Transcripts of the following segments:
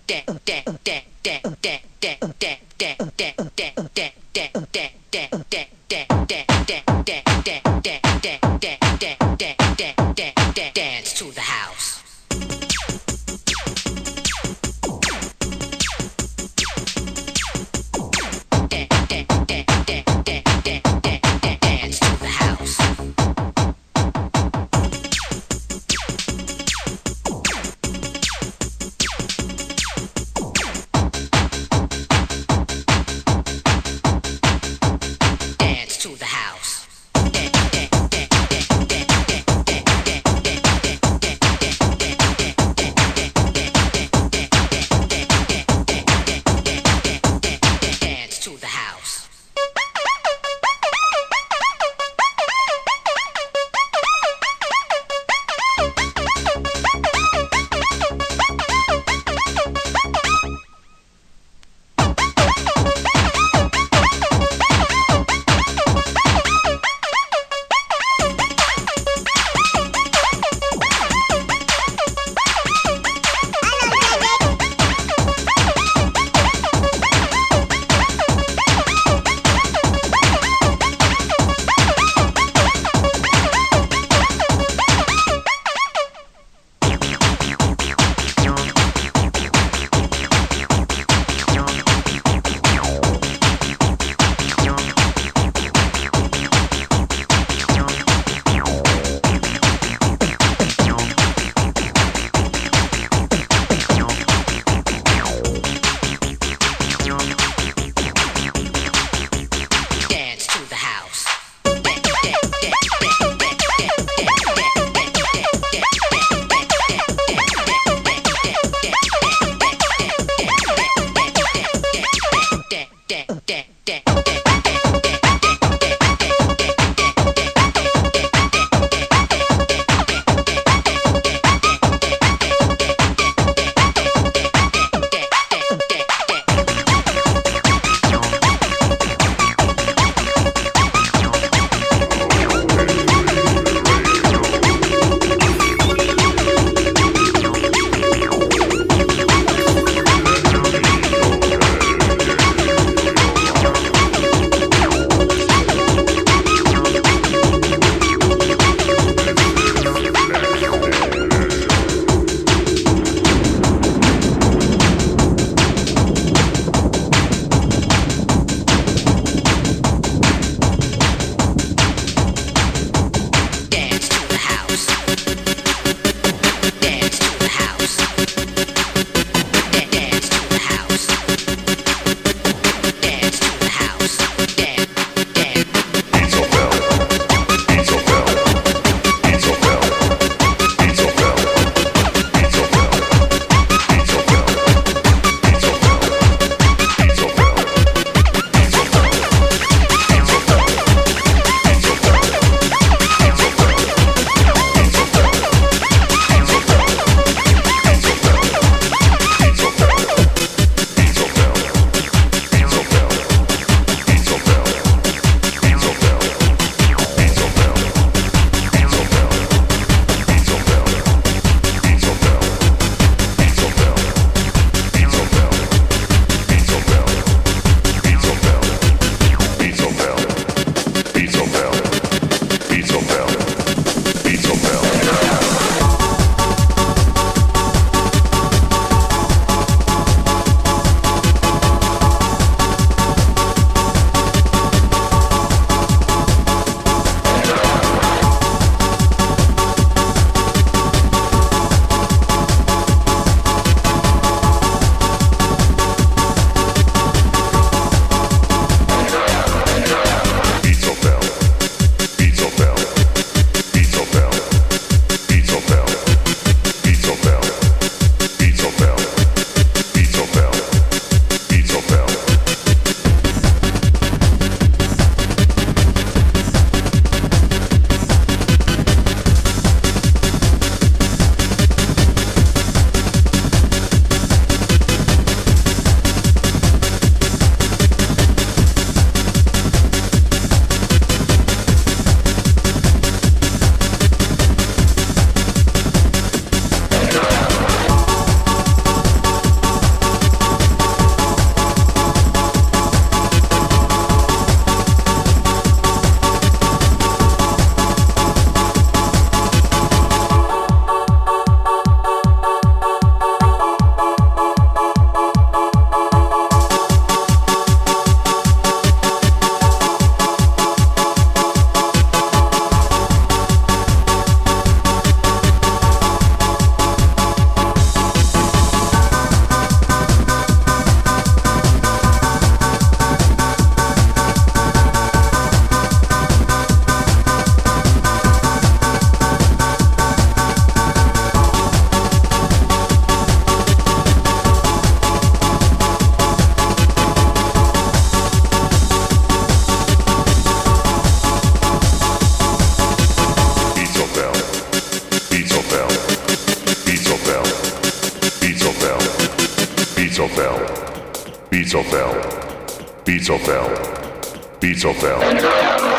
Dance to the house. Beatsofel. Beatsofel. Beatsofel.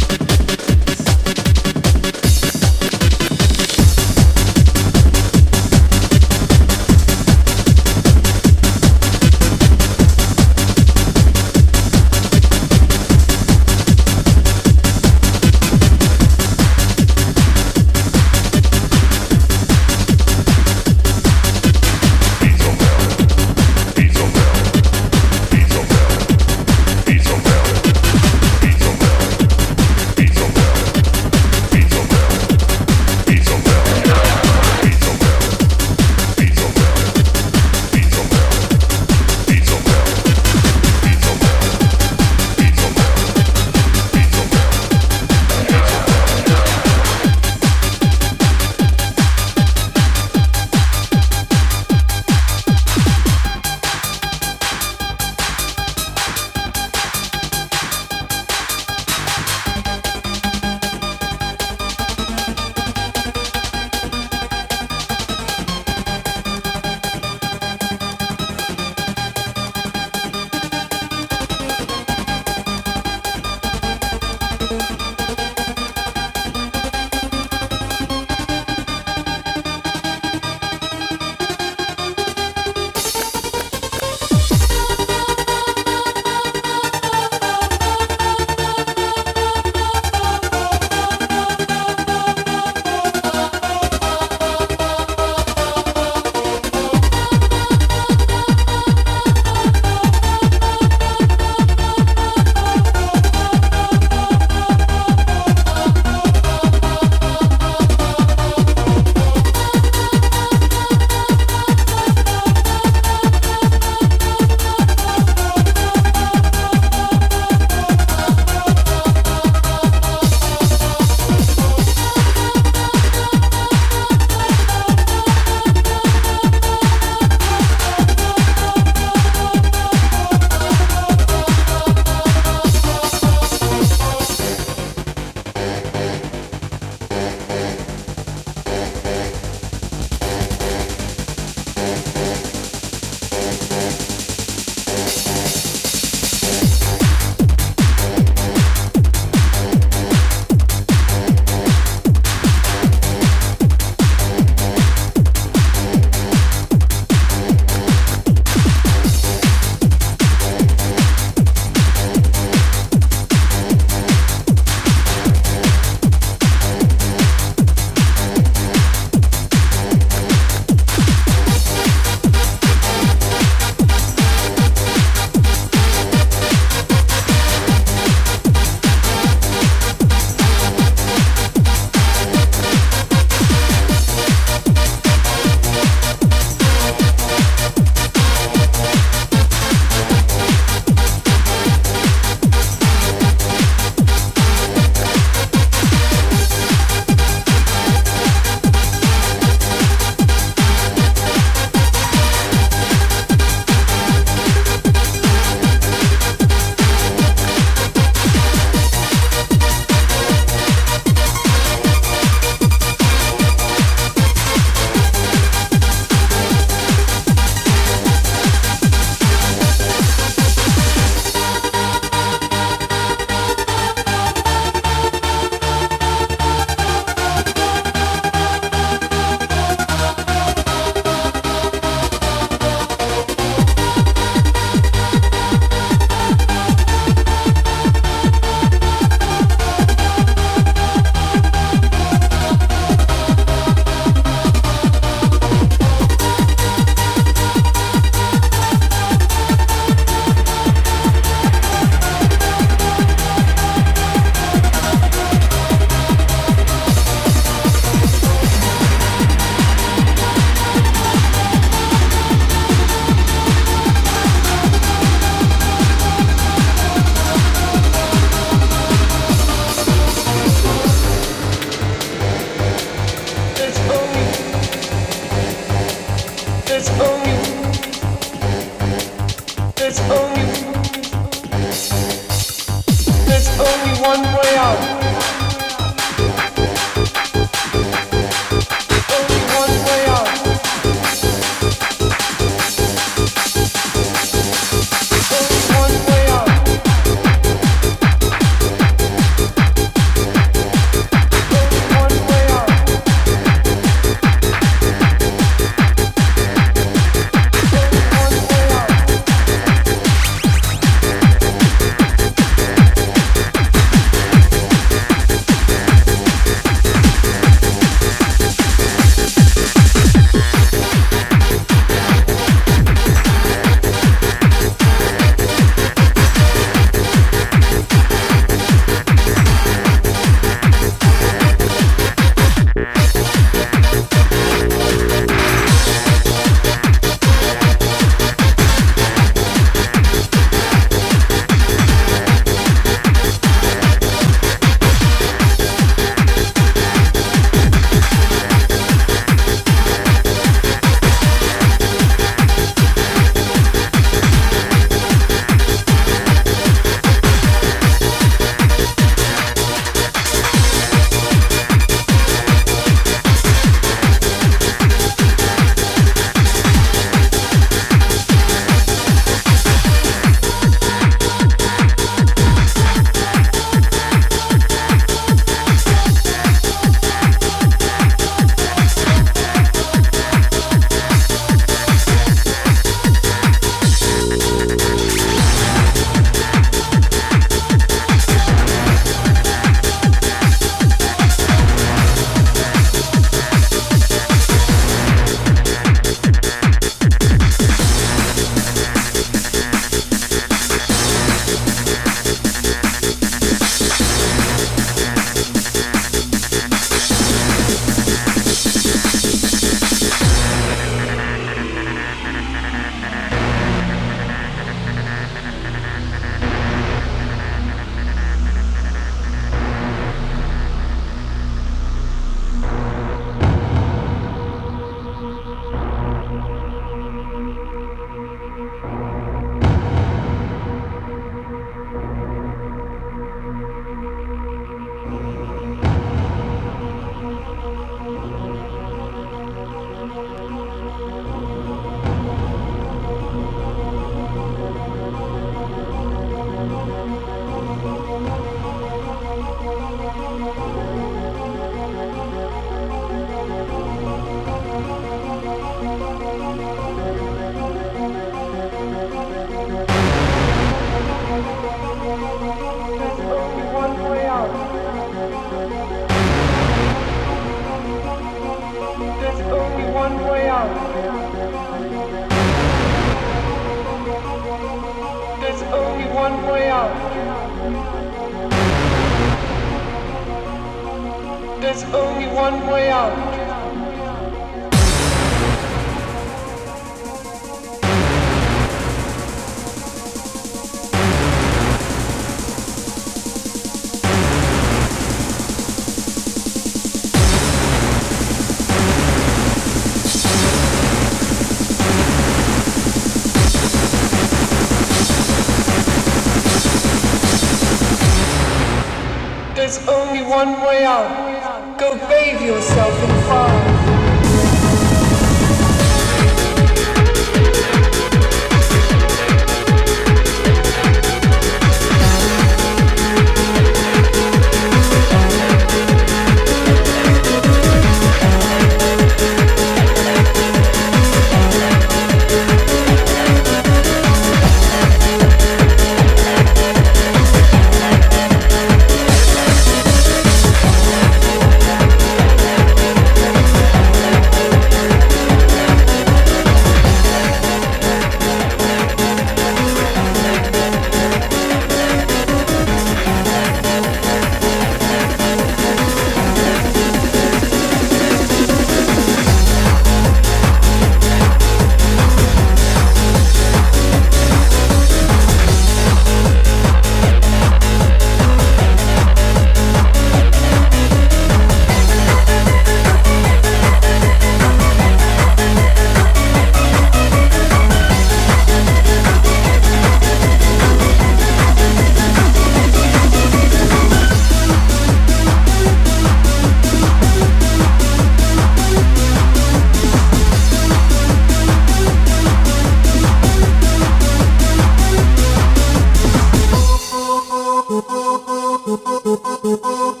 They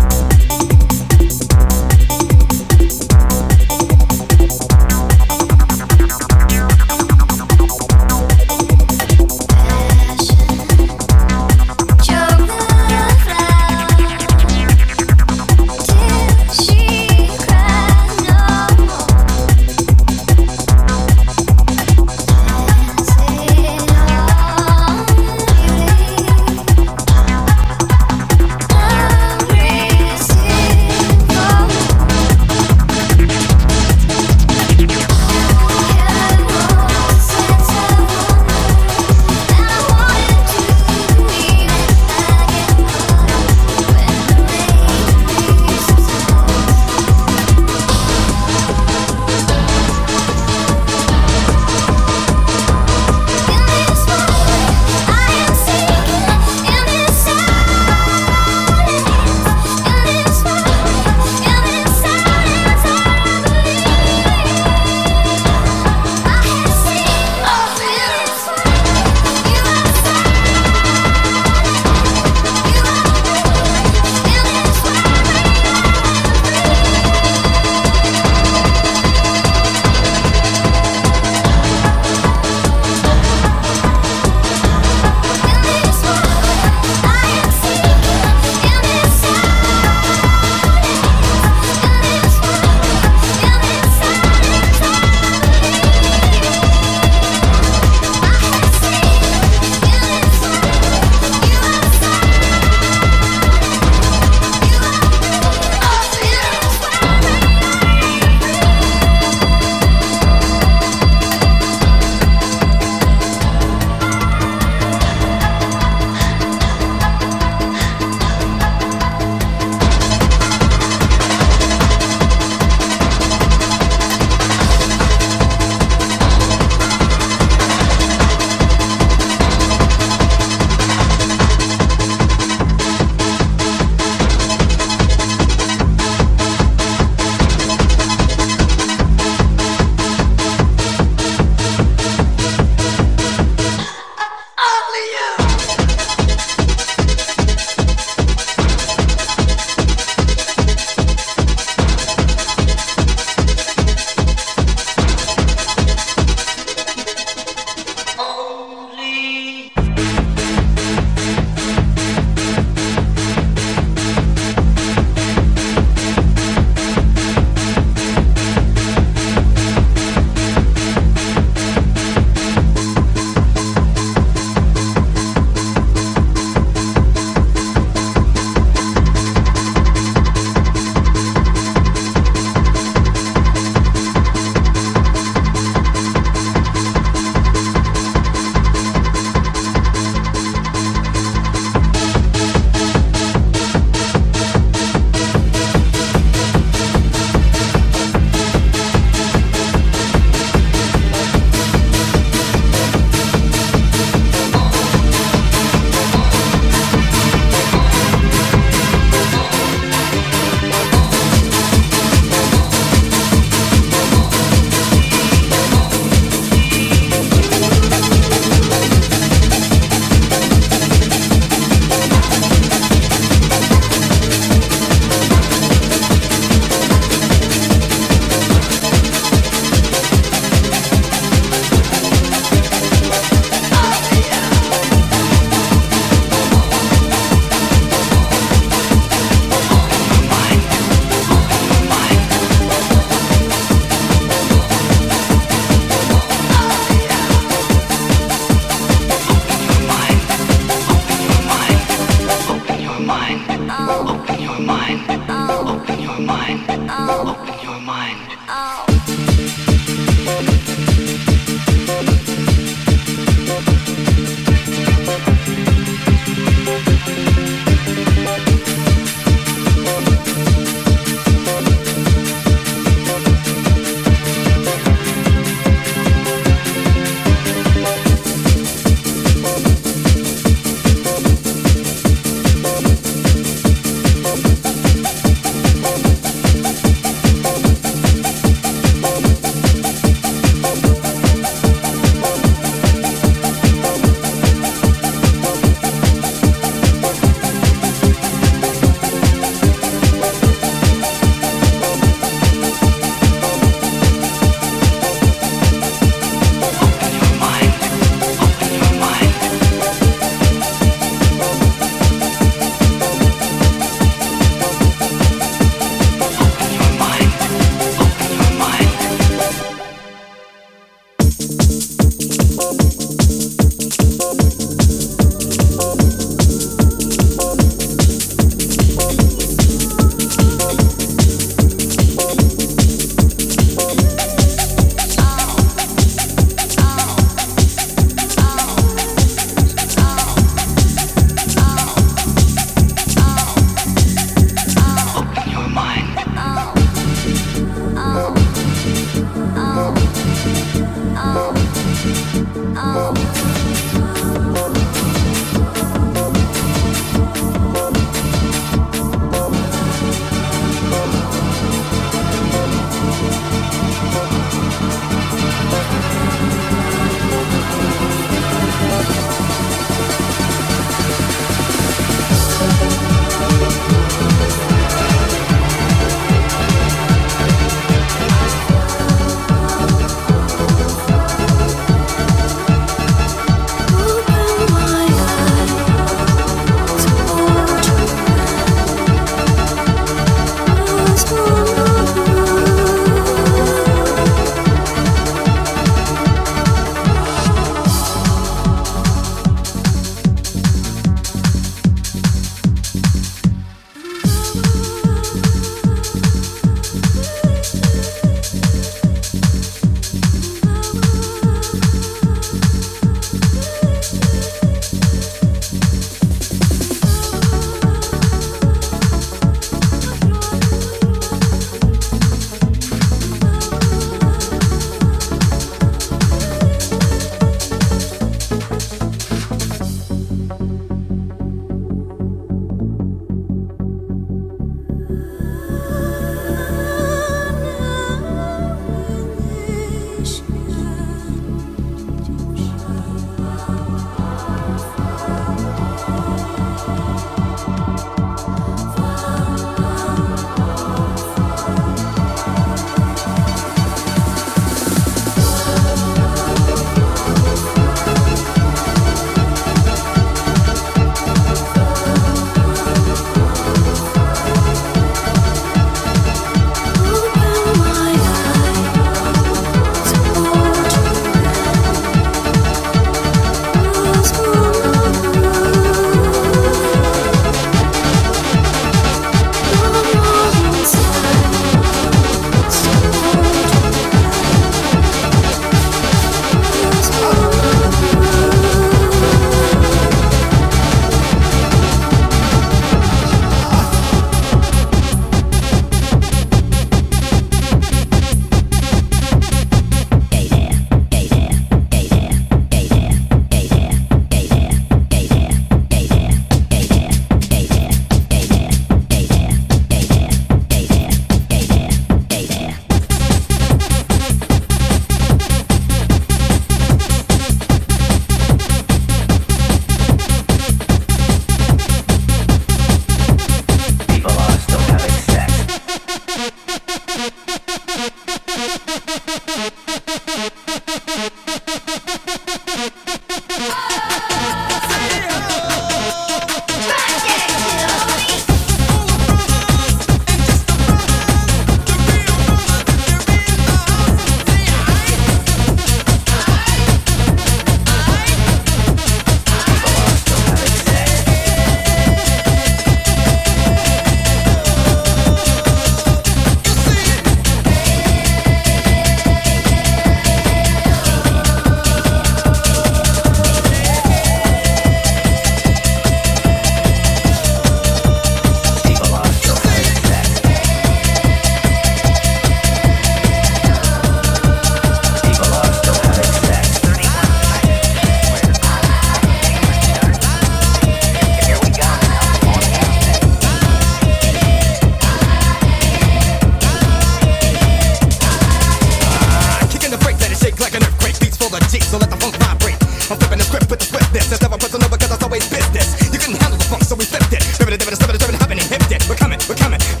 hip dip. We're coming, we're coming.